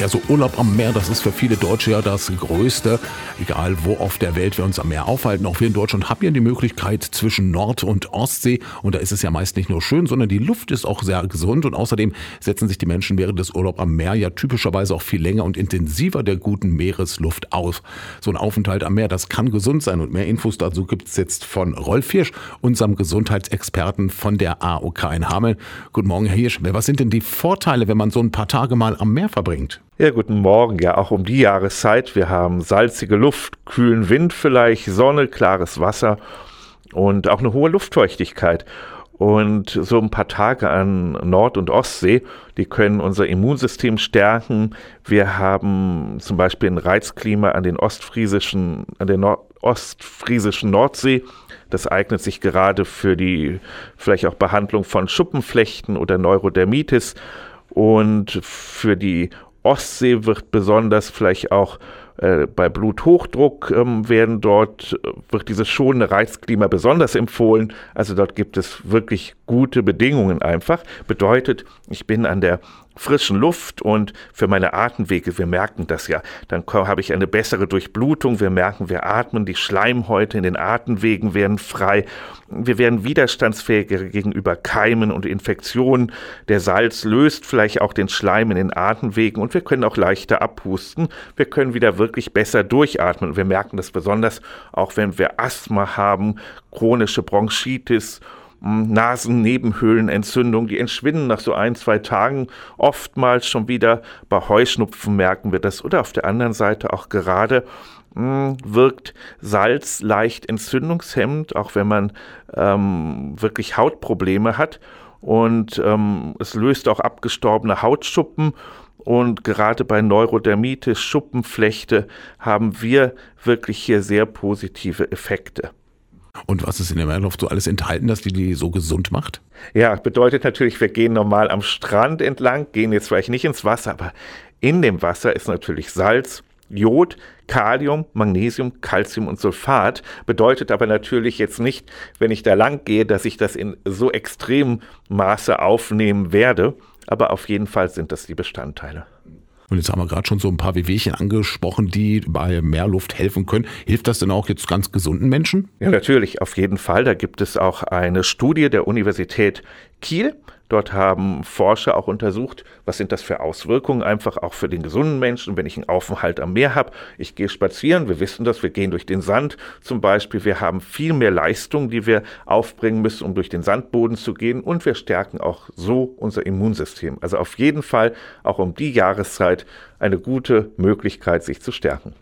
Ja, so Urlaub am Meer, das ist für viele Deutsche ja das Größte. Egal wo auf der Welt wir uns am Meer aufhalten, auch wir in Deutschland haben ja die Möglichkeit zwischen Nord- und Ostsee. Und da ist es ja meist nicht nur schön, sondern die Luft ist auch sehr gesund. Und außerdem setzen sich die Menschen während des Urlaubs am Meer ja typischerweise auch viel länger und intensiver der guten Meeresluft aus. So ein Aufenthalt am Meer, das kann gesund sein. Und mehr Infos dazu gibt es jetzt von Rolf Hirsch, unserem Gesundheitsexperten von der AOK in Hameln. Guten Morgen, Herr Hirsch. Was sind denn die Vorteile, wenn man so ein paar Tage mal am Meer verbringt? Ja, guten Morgen. Ja, auch um die Jahreszeit. Wir haben salzige Luft, kühlen Wind vielleicht, Sonne, klares Wasser und auch eine hohe Luftfeuchtigkeit. Und so ein paar Tage an Nord- und Ostsee, die können unser Immunsystem stärken. Wir haben zum Beispiel ein Reizklima an den ostfriesischen, an der Nord ostfriesischen Nordsee. Das eignet sich gerade für die vielleicht auch Behandlung von Schuppenflechten oder Neurodermitis. Und für die Ostsee wird besonders vielleicht auch äh, bei Bluthochdruck ähm, werden dort, äh, wird dieses schonende Reizklima besonders empfohlen. Also dort gibt es wirklich gute Bedingungen einfach. Bedeutet, ich bin an der frischen Luft und für meine Atemwege, wir merken das ja, dann habe ich eine bessere Durchblutung, wir merken, wir atmen, die Schleimhäute in den Atemwegen werden frei, wir werden widerstandsfähiger gegenüber Keimen und Infektionen, der Salz löst vielleicht auch den Schleim in den Atemwegen und wir können auch leichter abhusten, wir können wieder wirklich besser durchatmen. Wir merken das besonders auch, wenn wir Asthma haben, chronische Bronchitis, hm, Nasennebenhöhlenentzündung, die entschwinden nach so ein, zwei Tagen. Oftmals schon wieder bei Heuschnupfen merken wir das. Oder auf der anderen Seite auch gerade hm, wirkt Salz leicht entzündungshemmend, auch wenn man ähm, wirklich Hautprobleme hat. Und ähm, es löst auch abgestorbene Hautschuppen und gerade bei Neurodermitis, Schuppenflechte haben wir wirklich hier sehr positive Effekte. Und was ist in der Meerluft so alles enthalten, dass die die so gesund macht? Ja, bedeutet natürlich, wir gehen normal am Strand entlang, gehen jetzt vielleicht nicht ins Wasser, aber in dem Wasser ist natürlich Salz, Jod, Kalium, Magnesium, Calcium und Sulfat. Bedeutet aber natürlich jetzt nicht, wenn ich da lang gehe, dass ich das in so extremem Maße aufnehmen werde. Aber auf jeden Fall sind das die Bestandteile. Und jetzt haben wir gerade schon so ein paar Wehwehchen angesprochen, die bei mehr Luft helfen können. Hilft das denn auch jetzt ganz gesunden Menschen? Ja, natürlich, auf jeden Fall. Da gibt es auch eine Studie der Universität Kiel. Dort haben Forscher auch untersucht, was sind das für Auswirkungen einfach auch für den gesunden Menschen, wenn ich einen Aufenthalt am Meer habe. Ich gehe spazieren, wir wissen das, wir gehen durch den Sand zum Beispiel. Wir haben viel mehr Leistung, die wir aufbringen müssen, um durch den Sandboden zu gehen und wir stärken auch so unser Immunsystem. Also auf jeden Fall auch um die Jahreszeit eine gute Möglichkeit, sich zu stärken.